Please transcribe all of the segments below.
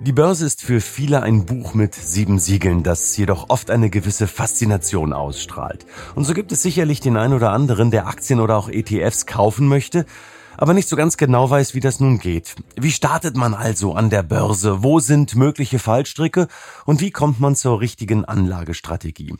Die Börse ist für viele ein Buch mit sieben Siegeln, das jedoch oft eine gewisse Faszination ausstrahlt. Und so gibt es sicherlich den einen oder anderen, der Aktien oder auch ETFs kaufen möchte, aber nicht so ganz genau weiß, wie das nun geht. Wie startet man also an der Börse? Wo sind mögliche Fallstricke? Und wie kommt man zur richtigen Anlagestrategie?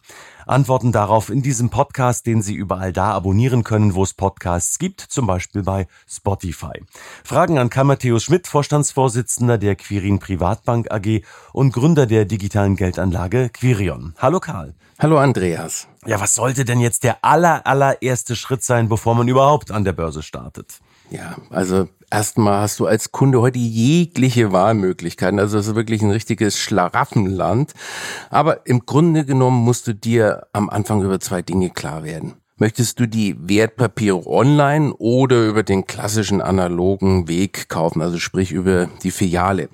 Antworten darauf in diesem Podcast, den Sie überall da abonnieren können, wo es Podcasts gibt, zum Beispiel bei Spotify. Fragen an Karl Matthäus Schmidt, Vorstandsvorsitzender der Quirin Privatbank AG und Gründer der digitalen Geldanlage Quirion. Hallo Karl. Hallo Andreas. Ja, was sollte denn jetzt der aller, allererste Schritt sein, bevor man überhaupt an der Börse startet? Ja, also erstmal hast du als Kunde heute jegliche Wahlmöglichkeiten. Also es ist wirklich ein richtiges Schlaraffenland. Aber im Grunde genommen musst du dir am Anfang über zwei Dinge klar werden. Möchtest du die Wertpapiere online oder über den klassischen analogen Weg kaufen, also sprich über die Filiale?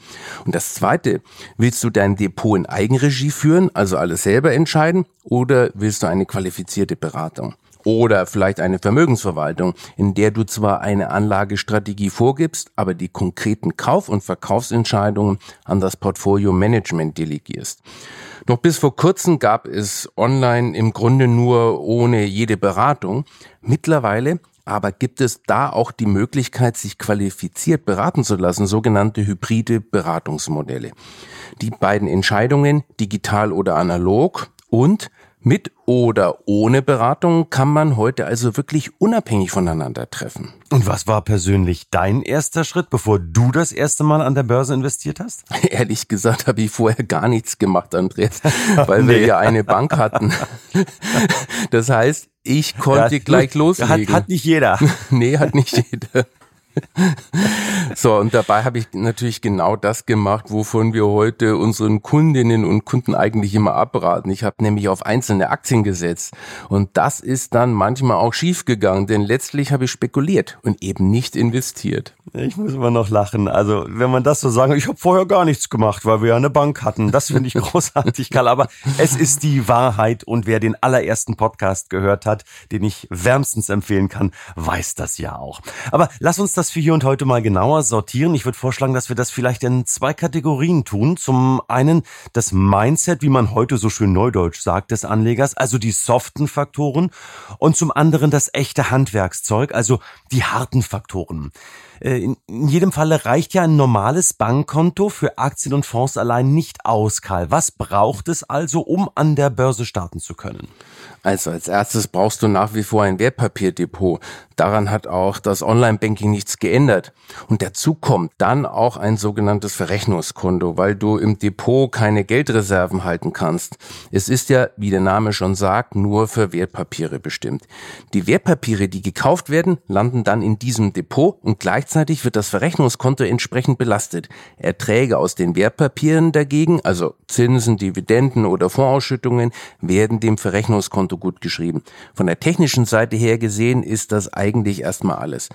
Und das Zweite, willst du dein Depot in Eigenregie führen, also alles selber entscheiden, oder willst du eine qualifizierte Beratung? Oder vielleicht eine Vermögensverwaltung, in der du zwar eine Anlagestrategie vorgibst, aber die konkreten Kauf- und Verkaufsentscheidungen an das Portfolio Management delegierst. Noch bis vor kurzem gab es online im Grunde nur ohne jede Beratung. Mittlerweile aber gibt es da auch die Möglichkeit, sich qualifiziert beraten zu lassen, sogenannte hybride Beratungsmodelle. Die beiden Entscheidungen, digital oder analog und mit oder ohne Beratung kann man heute also wirklich unabhängig voneinander treffen. Und was war persönlich dein erster Schritt, bevor du das erste Mal an der Börse investiert hast? Ehrlich gesagt habe ich vorher gar nichts gemacht, Andreas, weil nee. wir ja eine Bank hatten. Das heißt, ich konnte ja, gleich loslegen. Hat, hat nicht jeder. Nee, hat nicht jeder. so, und dabei habe ich natürlich genau das gemacht, wovon wir heute unseren Kundinnen und Kunden eigentlich immer abraten. Ich habe nämlich auf einzelne Aktien gesetzt. Und das ist dann manchmal auch schiefgegangen, denn letztlich habe ich spekuliert und eben nicht investiert. Ich muss immer noch lachen. Also, wenn man das so sagen, ich habe vorher gar nichts gemacht, weil wir ja eine Bank hatten. Das finde ich großartig, Karl. Aber es ist die Wahrheit und wer den allerersten Podcast gehört hat, den ich wärmstens empfehlen kann, weiß das ja auch. Aber lass uns das das für hier und heute mal genauer sortieren. Ich würde vorschlagen, dass wir das vielleicht in zwei Kategorien tun. Zum einen das Mindset, wie man heute so schön neudeutsch sagt, des Anlegers, also die soften Faktoren. Und zum anderen das echte Handwerkszeug, also die harten Faktoren. Äh, in jedem Falle reicht ja ein normales Bankkonto für Aktien und Fonds allein nicht aus, Karl. Was braucht es also, um an der Börse starten zu können? Also als erstes brauchst du nach wie vor ein Wertpapierdepot. Daran hat auch das Online-Banking nichts geändert. Und dazu kommt dann auch ein sogenanntes Verrechnungskonto, weil du im Depot keine Geldreserven halten kannst. Es ist ja, wie der Name schon sagt, nur für Wertpapiere bestimmt. Die Wertpapiere, die gekauft werden, landen dann in diesem Depot und gleichzeitig wird das Verrechnungskonto entsprechend belastet. Erträge aus den Wertpapieren dagegen, also Zinsen, Dividenden oder Fondsausschüttungen, werden dem Verrechnungskonto Konto gut geschrieben. Von der technischen Seite her gesehen ist das eigentlich erstmal alles.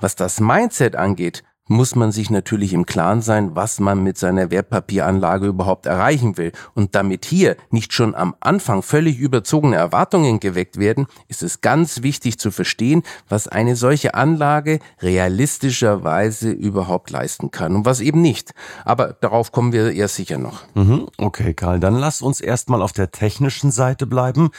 Was das Mindset angeht, muss man sich natürlich im Klaren sein, was man mit seiner Wertpapieranlage überhaupt erreichen will. Und damit hier nicht schon am Anfang völlig überzogene Erwartungen geweckt werden, ist es ganz wichtig zu verstehen, was eine solche Anlage realistischerweise überhaupt leisten kann und was eben nicht. Aber darauf kommen wir ja sicher noch. Mhm, okay, Karl, dann lass uns erstmal auf der technischen Seite bleiben.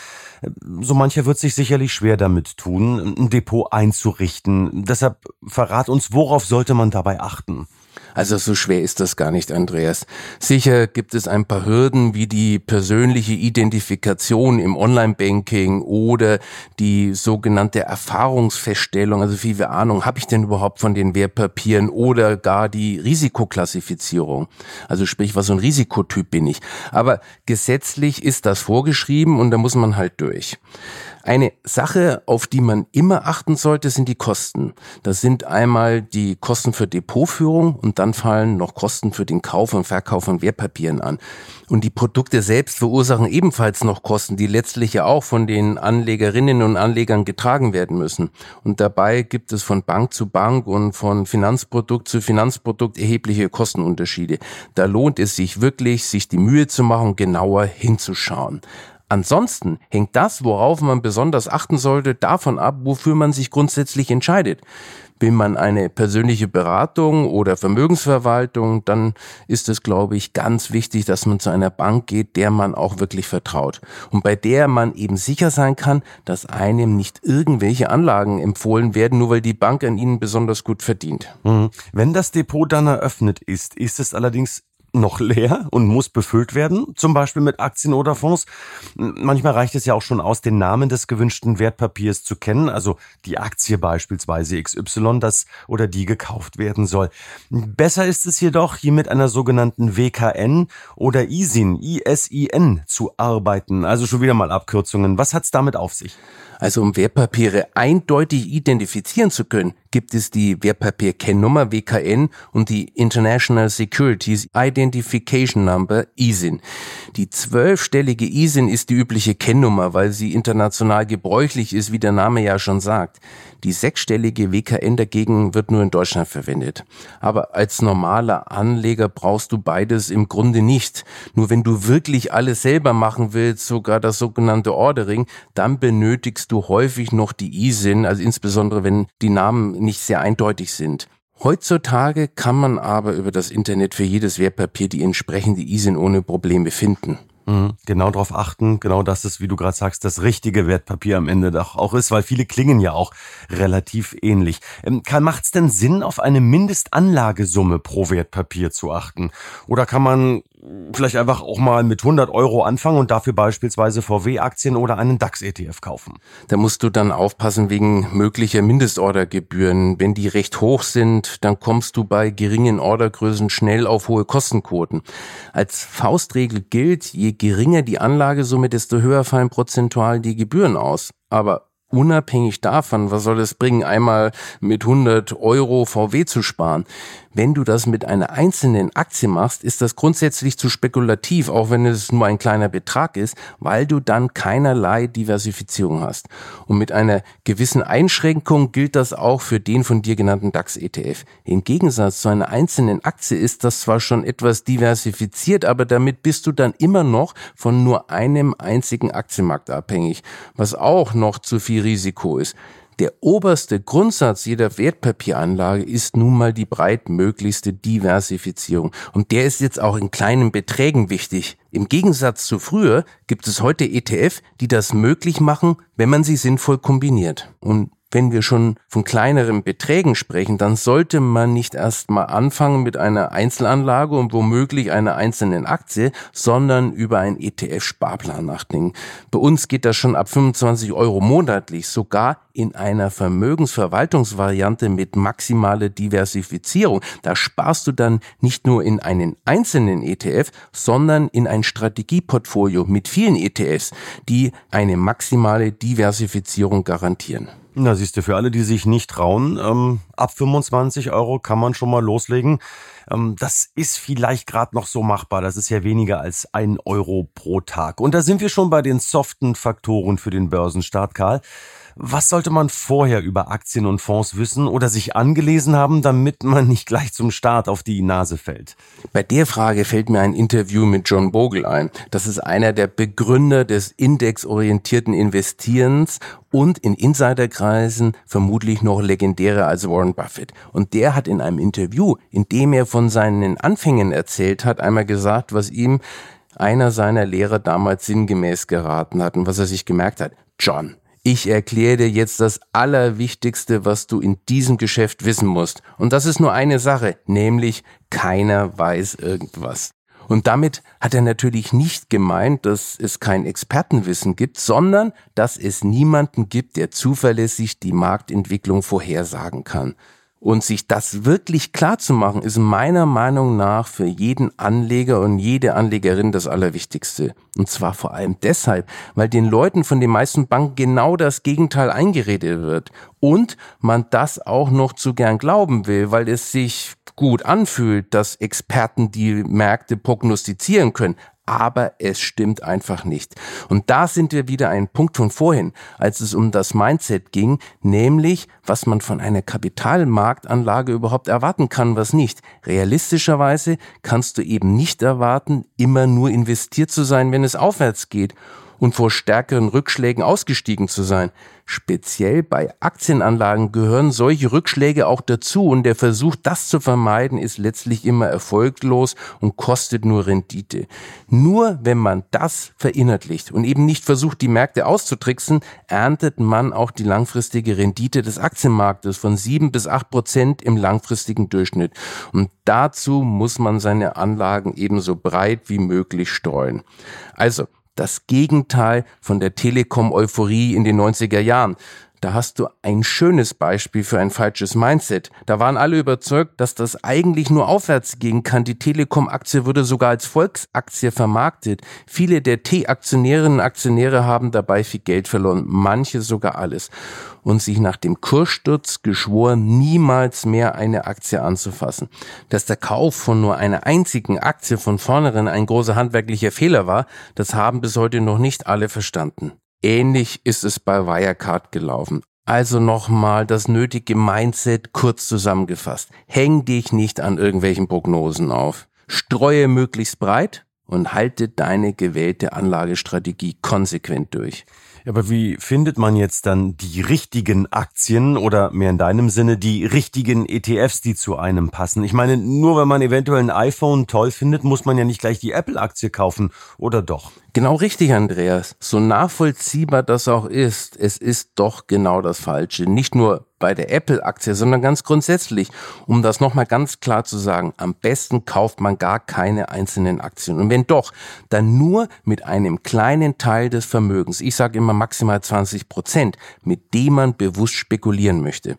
So mancher wird sich sicherlich schwer damit tun, ein Depot einzurichten. Deshalb verrat uns, worauf sollte man dabei achten? Also so schwer ist das gar nicht, Andreas. Sicher gibt es ein paar Hürden wie die persönliche Identifikation im Online-Banking oder die sogenannte Erfahrungsfeststellung, also wie viel Ahnung habe ich denn überhaupt von den Wertpapieren oder gar die Risikoklassifizierung. Also sprich, was so ein Risikotyp bin ich. Aber gesetzlich ist das vorgeschrieben und da muss man halt durch. Eine Sache, auf die man immer achten sollte, sind die Kosten. Das sind einmal die Kosten für Depotführung und dann fallen noch Kosten für den Kauf und Verkauf von Wertpapieren an. Und die Produkte selbst verursachen ebenfalls noch Kosten, die letztlich ja auch von den Anlegerinnen und Anlegern getragen werden müssen. Und dabei gibt es von Bank zu Bank und von Finanzprodukt zu Finanzprodukt erhebliche Kostenunterschiede. Da lohnt es sich wirklich, sich die Mühe zu machen, genauer hinzuschauen. Ansonsten hängt das, worauf man besonders achten sollte, davon ab, wofür man sich grundsätzlich entscheidet. Will man eine persönliche Beratung oder Vermögensverwaltung, dann ist es, glaube ich, ganz wichtig, dass man zu einer Bank geht, der man auch wirklich vertraut und bei der man eben sicher sein kann, dass einem nicht irgendwelche Anlagen empfohlen werden, nur weil die Bank an ihnen besonders gut verdient. Mhm. Wenn das Depot dann eröffnet ist, ist es allerdings noch leer und muss befüllt werden, zum Beispiel mit Aktien oder Fonds. Manchmal reicht es ja auch schon aus, den Namen des gewünschten Wertpapiers zu kennen, also die Aktie beispielsweise XY, das oder die gekauft werden soll. Besser ist es jedoch, hier mit einer sogenannten WKN oder ISIN, ISIN zu arbeiten, also schon wieder mal Abkürzungen. Was hat's damit auf sich? Also um Wertpapiere eindeutig identifizieren zu können, gibt es die Wertpapierkennnummer WKN und die International Securities Identification Number ISIN. Die zwölfstellige ISIN ist die übliche Kennnummer, weil sie international gebräuchlich ist, wie der Name ja schon sagt. Die sechsstellige WKN dagegen wird nur in Deutschland verwendet. Aber als normaler Anleger brauchst du beides im Grunde nicht. Nur wenn du wirklich alles selber machen willst, sogar das sogenannte Ordering, dann benötigst du häufig noch die ISIN, also insbesondere wenn die Namen nicht sehr eindeutig sind. Heutzutage kann man aber über das Internet für jedes Wertpapier die entsprechende ISIN ohne Probleme finden. Mhm. Genau darauf achten, genau das ist, wie du gerade sagst, das richtige Wertpapier am Ende doch auch ist, weil viele klingen ja auch relativ ähnlich. Ähm, macht es denn Sinn, auf eine Mindestanlagesumme pro Wertpapier zu achten? Oder kann man vielleicht einfach auch mal mit 100 Euro anfangen und dafür beispielsweise VW-Aktien oder einen DAX-ETF kaufen. Da musst du dann aufpassen wegen möglicher Mindestordergebühren. Wenn die recht hoch sind, dann kommst du bei geringen Ordergrößen schnell auf hohe Kostenquoten. Als Faustregel gilt, je geringer die Anlagesumme, desto höher fallen prozentual die Gebühren aus. Aber unabhängig davon, was soll es bringen, einmal mit 100 Euro VW zu sparen. Wenn du das mit einer einzelnen Aktie machst, ist das grundsätzlich zu spekulativ, auch wenn es nur ein kleiner Betrag ist, weil du dann keinerlei Diversifizierung hast. Und mit einer gewissen Einschränkung gilt das auch für den von dir genannten DAX-ETF. Im Gegensatz zu einer einzelnen Aktie ist das zwar schon etwas diversifiziert, aber damit bist du dann immer noch von nur einem einzigen Aktienmarkt abhängig, was auch noch zu viel Risiko ist. Der oberste Grundsatz jeder Wertpapieranlage ist nun mal die breitmöglichste Diversifizierung. Und der ist jetzt auch in kleinen Beträgen wichtig. Im Gegensatz zu früher gibt es heute ETF, die das möglich machen, wenn man sie sinnvoll kombiniert. Und wenn wir schon von kleineren Beträgen sprechen, dann sollte man nicht erst mal anfangen mit einer Einzelanlage und womöglich einer einzelnen Aktie, sondern über einen ETF-Sparplan nachdenken. Bei uns geht das schon ab 25 Euro monatlich, sogar in einer Vermögensverwaltungsvariante mit maximaler Diversifizierung. Da sparst du dann nicht nur in einen einzelnen ETF, sondern in ein Strategieportfolio mit vielen ETFs, die eine maximale Diversifizierung garantieren. Na, siehst du, für alle, die sich nicht trauen, ähm, ab 25 Euro kann man schon mal loslegen. Ähm, das ist vielleicht gerade noch so machbar. Das ist ja weniger als ein Euro pro Tag. Und da sind wir schon bei den soften Faktoren für den Börsenstart, Karl. Was sollte man vorher über Aktien und Fonds wissen oder sich angelesen haben, damit man nicht gleich zum Start auf die Nase fällt? Bei der Frage fällt mir ein Interview mit John Bogle ein. Das ist einer der Begründer des indexorientierten Investierens und in Insiderkreisen vermutlich noch legendärer als Warren Buffett. Und der hat in einem Interview, in dem er von seinen Anfängen erzählt hat, einmal gesagt, was ihm einer seiner Lehrer damals sinngemäß geraten hat und was er sich gemerkt hat. John, ich erkläre dir jetzt das Allerwichtigste, was du in diesem Geschäft wissen musst. Und das ist nur eine Sache, nämlich keiner weiß irgendwas. Und damit hat er natürlich nicht gemeint, dass es kein Expertenwissen gibt, sondern dass es niemanden gibt, der zuverlässig die Marktentwicklung vorhersagen kann. Und sich das wirklich klar zu machen, ist meiner Meinung nach für jeden Anleger und jede Anlegerin das Allerwichtigste. Und zwar vor allem deshalb, weil den Leuten von den meisten Banken genau das Gegenteil eingeredet wird. Und man das auch noch zu gern glauben will, weil es sich gut anfühlt, dass Experten die Märkte prognostizieren können aber es stimmt einfach nicht. Und da sind wir wieder ein Punkt von vorhin, als es um das Mindset ging, nämlich was man von einer Kapitalmarktanlage überhaupt erwarten kann, was nicht. Realistischerweise kannst du eben nicht erwarten, immer nur investiert zu sein, wenn es aufwärts geht und vor stärkeren Rückschlägen ausgestiegen zu sein. Speziell bei Aktienanlagen gehören solche Rückschläge auch dazu und der Versuch, das zu vermeiden, ist letztlich immer erfolglos und kostet nur Rendite. Nur wenn man das verinnerlicht und eben nicht versucht, die Märkte auszutricksen, erntet man auch die langfristige Rendite des Aktienmarktes von sieben bis acht Prozent im langfristigen Durchschnitt. Und dazu muss man seine Anlagen ebenso breit wie möglich streuen. Also, das Gegenteil von der Telekom-Euphorie in den 90er Jahren. Da hast du ein schönes Beispiel für ein falsches Mindset. Da waren alle überzeugt, dass das eigentlich nur aufwärts gehen kann. Die Telekom-Aktie wurde sogar als Volksaktie vermarktet. Viele der T-Aktionärinnen und Aktionäre haben dabei viel Geld verloren, manche sogar alles. Und sich nach dem Kurssturz geschworen, niemals mehr eine Aktie anzufassen. Dass der Kauf von nur einer einzigen Aktie von vornherein ein großer handwerklicher Fehler war, das haben bis heute noch nicht alle verstanden. Ähnlich ist es bei Wirecard gelaufen. Also nochmal das nötige Mindset kurz zusammengefasst. Häng dich nicht an irgendwelchen Prognosen auf. Streue möglichst breit und halte deine gewählte Anlagestrategie konsequent durch. Aber wie findet man jetzt dann die richtigen Aktien oder mehr in deinem Sinne die richtigen ETFs, die zu einem passen? Ich meine, nur wenn man eventuell ein iPhone toll findet, muss man ja nicht gleich die Apple-Aktie kaufen, oder doch? Genau richtig, Andreas. So nachvollziehbar das auch ist, es ist doch genau das Falsche. Nicht nur bei der Apple-Aktie, sondern ganz grundsätzlich. Um das nochmal ganz klar zu sagen, am besten kauft man gar keine einzelnen Aktien. Und wenn doch, dann nur mit einem kleinen Teil des Vermögens. Ich sage immer maximal 20 Prozent, mit dem man bewusst spekulieren möchte.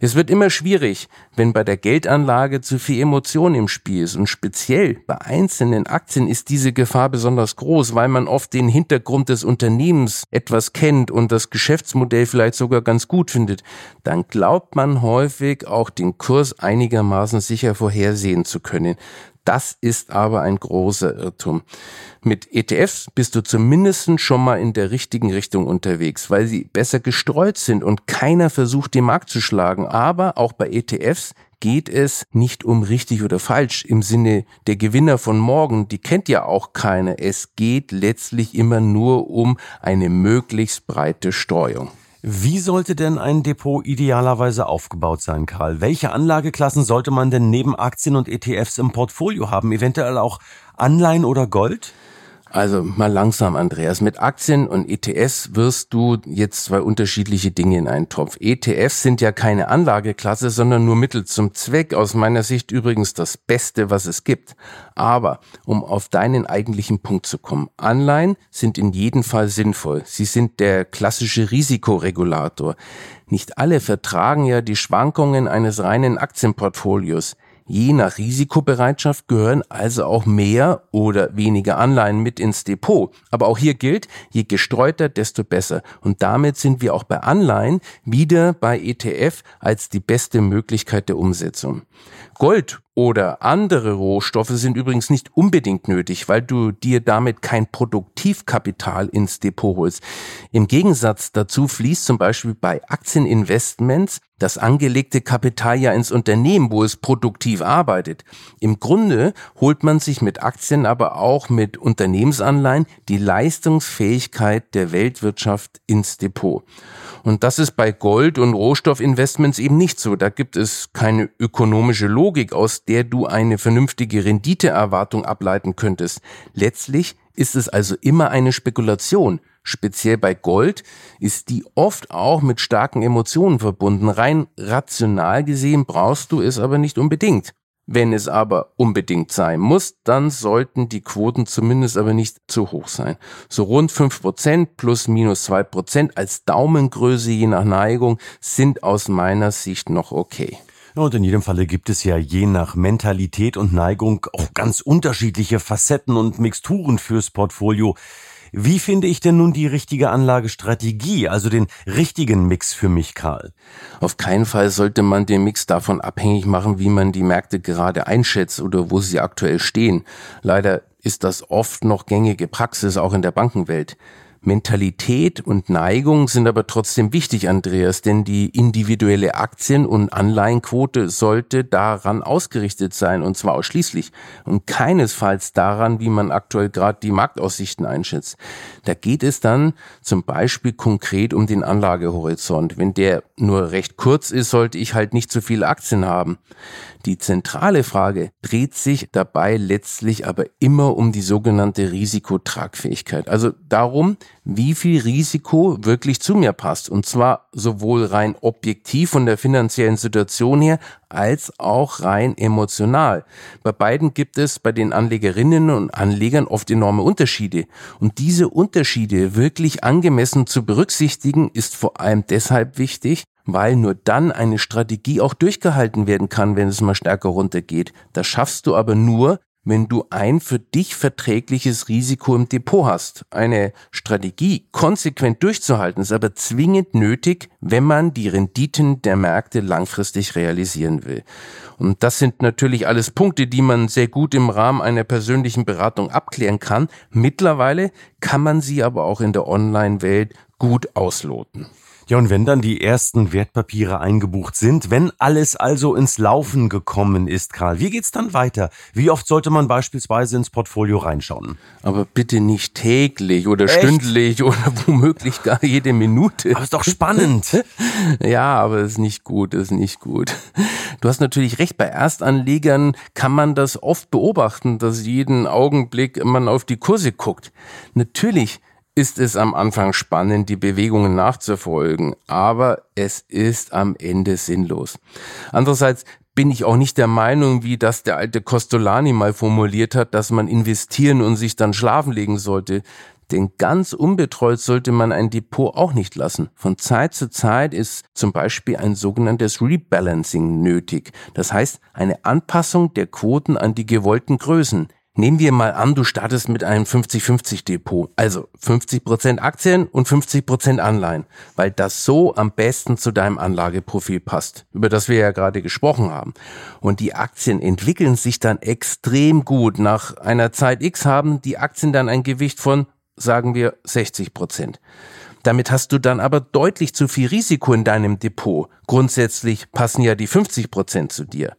Es wird immer schwierig, wenn bei der Geldanlage zu viel Emotion im Spiel ist. Und speziell bei einzelnen Aktien ist diese Gefahr besonders groß, weil man oft den Hintergrund des Unternehmens etwas kennt und das Geschäftsmodell vielleicht sogar ganz gut findet. Dann glaubt man häufig auch den Kurs einigermaßen sicher vorhersehen zu können. Das ist aber ein großer Irrtum. Mit ETFs bist du zumindest schon mal in der richtigen Richtung unterwegs, weil sie besser gestreut sind und keiner versucht, den Markt zu schlagen. Aber auch bei ETFs geht es nicht um richtig oder falsch im Sinne der Gewinner von morgen, die kennt ja auch keiner. Es geht letztlich immer nur um eine möglichst breite Streuung. Wie sollte denn ein Depot idealerweise aufgebaut sein, Karl? Welche Anlageklassen sollte man denn neben Aktien und ETFs im Portfolio haben? Eventuell auch Anleihen oder Gold? Also mal langsam, Andreas. Mit Aktien und ETFs wirst du jetzt zwei unterschiedliche Dinge in einen Topf. ETFs sind ja keine Anlageklasse, sondern nur Mittel zum Zweck. Aus meiner Sicht übrigens das Beste, was es gibt. Aber um auf deinen eigentlichen Punkt zu kommen. Anleihen sind in jedem Fall sinnvoll. Sie sind der klassische Risikoregulator. Nicht alle vertragen ja die Schwankungen eines reinen Aktienportfolios. Je nach Risikobereitschaft gehören also auch mehr oder weniger Anleihen mit ins Depot. Aber auch hier gilt, je gestreuter, desto besser. Und damit sind wir auch bei Anleihen wieder bei ETF als die beste Möglichkeit der Umsetzung. Gold oder andere Rohstoffe sind übrigens nicht unbedingt nötig, weil du dir damit kein Produktivkapital ins Depot holst. Im Gegensatz dazu fließt zum Beispiel bei Aktieninvestments das angelegte Kapital ja ins Unternehmen, wo es produktiv arbeitet. Im Grunde holt man sich mit Aktien, aber auch mit Unternehmensanleihen die Leistungsfähigkeit der Weltwirtschaft ins Depot. Und das ist bei Gold- und Rohstoffinvestments eben nicht so. Da gibt es keine ökonomische Logik, aus der du eine vernünftige Renditeerwartung ableiten könntest. Letztlich ist es also immer eine Spekulation. Speziell bei Gold ist die oft auch mit starken Emotionen verbunden. Rein rational gesehen brauchst du es aber nicht unbedingt. Wenn es aber unbedingt sein muss, dann sollten die Quoten zumindest aber nicht zu hoch sein. So rund fünf Prozent plus minus zwei Prozent als Daumengröße je nach Neigung sind aus meiner Sicht noch okay. Und in jedem Falle gibt es ja je nach Mentalität und Neigung auch ganz unterschiedliche Facetten und Mixturen fürs Portfolio. Wie finde ich denn nun die richtige Anlagestrategie, also den richtigen Mix für mich, Karl? Auf keinen Fall sollte man den Mix davon abhängig machen, wie man die Märkte gerade einschätzt oder wo sie aktuell stehen. Leider ist das oft noch gängige Praxis auch in der Bankenwelt. Mentalität und Neigung sind aber trotzdem wichtig, Andreas, denn die individuelle Aktien- und Anleihenquote sollte daran ausgerichtet sein, und zwar ausschließlich und keinesfalls daran, wie man aktuell gerade die Marktaussichten einschätzt. Da geht es dann zum Beispiel konkret um den Anlagehorizont. Wenn der nur recht kurz ist, sollte ich halt nicht zu viele Aktien haben. Die zentrale Frage dreht sich dabei letztlich aber immer um die sogenannte Risikotragfähigkeit. Also darum, wie viel Risiko wirklich zu mir passt. Und zwar sowohl rein objektiv von der finanziellen Situation her, als auch rein emotional. Bei beiden gibt es bei den Anlegerinnen und Anlegern oft enorme Unterschiede. Und diese Unterschiede wirklich angemessen zu berücksichtigen, ist vor allem deshalb wichtig, weil nur dann eine Strategie auch durchgehalten werden kann, wenn es mal stärker runtergeht. Das schaffst du aber nur, wenn du ein für dich verträgliches Risiko im Depot hast. Eine Strategie konsequent durchzuhalten ist aber zwingend nötig, wenn man die Renditen der Märkte langfristig realisieren will. Und das sind natürlich alles Punkte, die man sehr gut im Rahmen einer persönlichen Beratung abklären kann. Mittlerweile kann man sie aber auch in der Online-Welt gut ausloten. Ja, und wenn dann die ersten Wertpapiere eingebucht sind, wenn alles also ins Laufen gekommen ist, Karl, wie geht's dann weiter? Wie oft sollte man beispielsweise ins Portfolio reinschauen? Aber bitte nicht täglich oder Echt? stündlich oder womöglich gar jede Minute. Aber ist doch spannend. ja, aber ist nicht gut, ist nicht gut. Du hast natürlich recht, bei Erstanlegern kann man das oft beobachten, dass jeden Augenblick man auf die Kurse guckt. Natürlich ist es am Anfang spannend, die Bewegungen nachzufolgen, aber es ist am Ende sinnlos. Andererseits bin ich auch nicht der Meinung, wie das der alte Costolani mal formuliert hat, dass man investieren und sich dann schlafen legen sollte. Denn ganz unbetreut sollte man ein Depot auch nicht lassen. Von Zeit zu Zeit ist zum Beispiel ein sogenanntes Rebalancing nötig. Das heißt eine Anpassung der Quoten an die gewollten Größen. Nehmen wir mal an, du startest mit einem 50-50 Depot, also 50% Aktien und 50% Anleihen, weil das so am besten zu deinem Anlageprofil passt, über das wir ja gerade gesprochen haben. Und die Aktien entwickeln sich dann extrem gut. Nach einer Zeit X haben die Aktien dann ein Gewicht von, sagen wir, 60%. Damit hast du dann aber deutlich zu viel Risiko in deinem Depot. Grundsätzlich passen ja die 50% zu dir.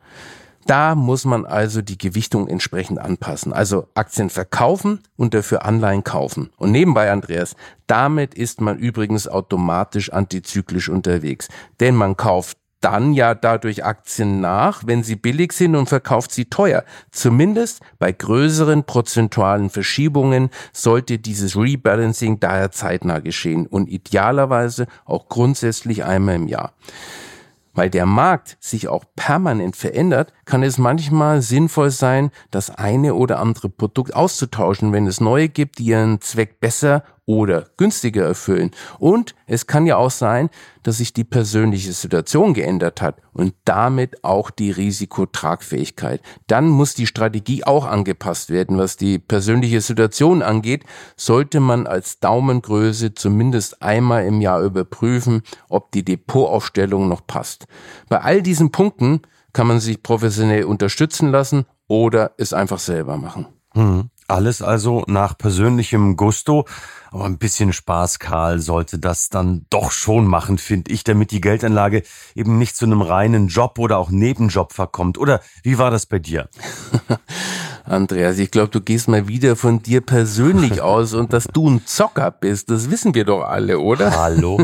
Da muss man also die Gewichtung entsprechend anpassen. Also Aktien verkaufen und dafür Anleihen kaufen. Und nebenbei, Andreas, damit ist man übrigens automatisch antizyklisch unterwegs. Denn man kauft dann ja dadurch Aktien nach, wenn sie billig sind und verkauft sie teuer. Zumindest bei größeren prozentualen Verschiebungen sollte dieses Rebalancing daher zeitnah geschehen und idealerweise auch grundsätzlich einmal im Jahr. Weil der Markt sich auch permanent verändert, kann es manchmal sinnvoll sein, das eine oder andere Produkt auszutauschen, wenn es neue gibt, die ihren Zweck besser oder günstiger erfüllen. Und es kann ja auch sein, dass sich die persönliche Situation geändert hat und damit auch die Risikotragfähigkeit. Dann muss die Strategie auch angepasst werden. Was die persönliche Situation angeht, sollte man als Daumengröße zumindest einmal im Jahr überprüfen, ob die Depotaufstellung noch passt. Bei all diesen Punkten kann man sich professionell unterstützen lassen oder es einfach selber machen. Hm. Alles also nach persönlichem Gusto. Aber ein bisschen Spaß, Karl, sollte das dann doch schon machen, finde ich, damit die Geldanlage eben nicht zu einem reinen Job oder auch Nebenjob verkommt. Oder wie war das bei dir? Andreas, ich glaube, du gehst mal wieder von dir persönlich aus und dass du ein Zocker bist, das wissen wir doch alle, oder? Hallo.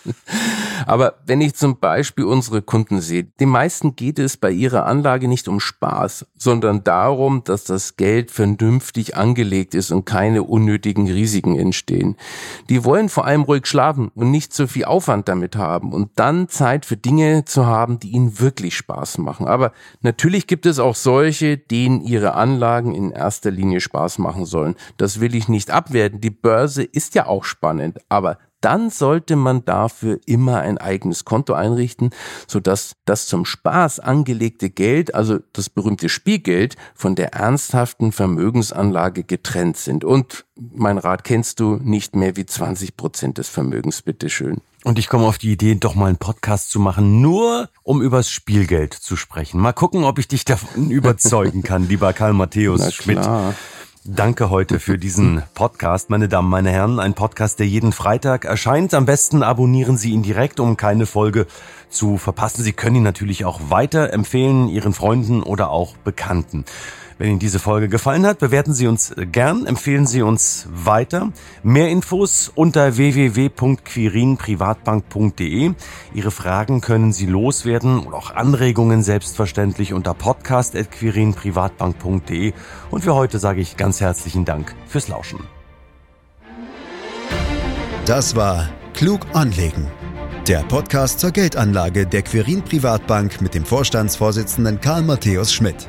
Aber wenn ich zum Beispiel unsere Kunden sehe, den meisten geht es bei ihrer Anlage nicht um Spaß, sondern darum, dass das Geld vernünftig angelegt ist und keine unnötigen Risiken entstehen. Die wollen vor allem ruhig schlafen und nicht so viel Aufwand damit haben und dann Zeit für Dinge zu haben, die ihnen wirklich Spaß machen. Aber natürlich gibt es auch solche, denen ihre Anlagen in erster Linie Spaß machen sollen. Das will ich nicht abwerten. Die Börse ist ja auch spannend, aber dann sollte man dafür immer ein eigenes Konto einrichten, sodass das zum Spaß angelegte Geld, also das berühmte Spielgeld, von der ernsthaften Vermögensanlage getrennt sind. Und mein Rat kennst du, nicht mehr wie 20 Prozent des Vermögens, bitteschön. Und ich komme auf die Idee, doch mal einen Podcast zu machen, nur um übers Spielgeld zu sprechen. Mal gucken, ob ich dich davon überzeugen kann, lieber Karl Matthäus Schmidt. Danke heute für diesen Podcast, meine Damen, meine Herren. Ein Podcast, der jeden Freitag erscheint. Am besten abonnieren Sie ihn direkt, um keine Folge zu verpassen. Sie können ihn natürlich auch weiter empfehlen, Ihren Freunden oder auch Bekannten. Wenn Ihnen diese Folge gefallen hat, bewerten Sie uns gern, empfehlen Sie uns weiter. Mehr Infos unter www.quirinprivatbank.de. Ihre Fragen können Sie loswerden und auch Anregungen selbstverständlich unter podcast.quirinprivatbank.de. Und für heute sage ich ganz herzlichen Dank fürs Lauschen. Das war Klug anlegen. Der Podcast zur Geldanlage der Quirin Privatbank mit dem Vorstandsvorsitzenden Karl Matthäus Schmidt.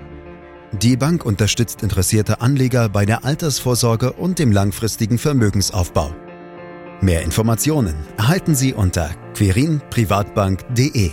Die Bank unterstützt interessierte Anleger bei der Altersvorsorge und dem langfristigen Vermögensaufbau. Mehr Informationen erhalten Sie unter querinprivatbank.de.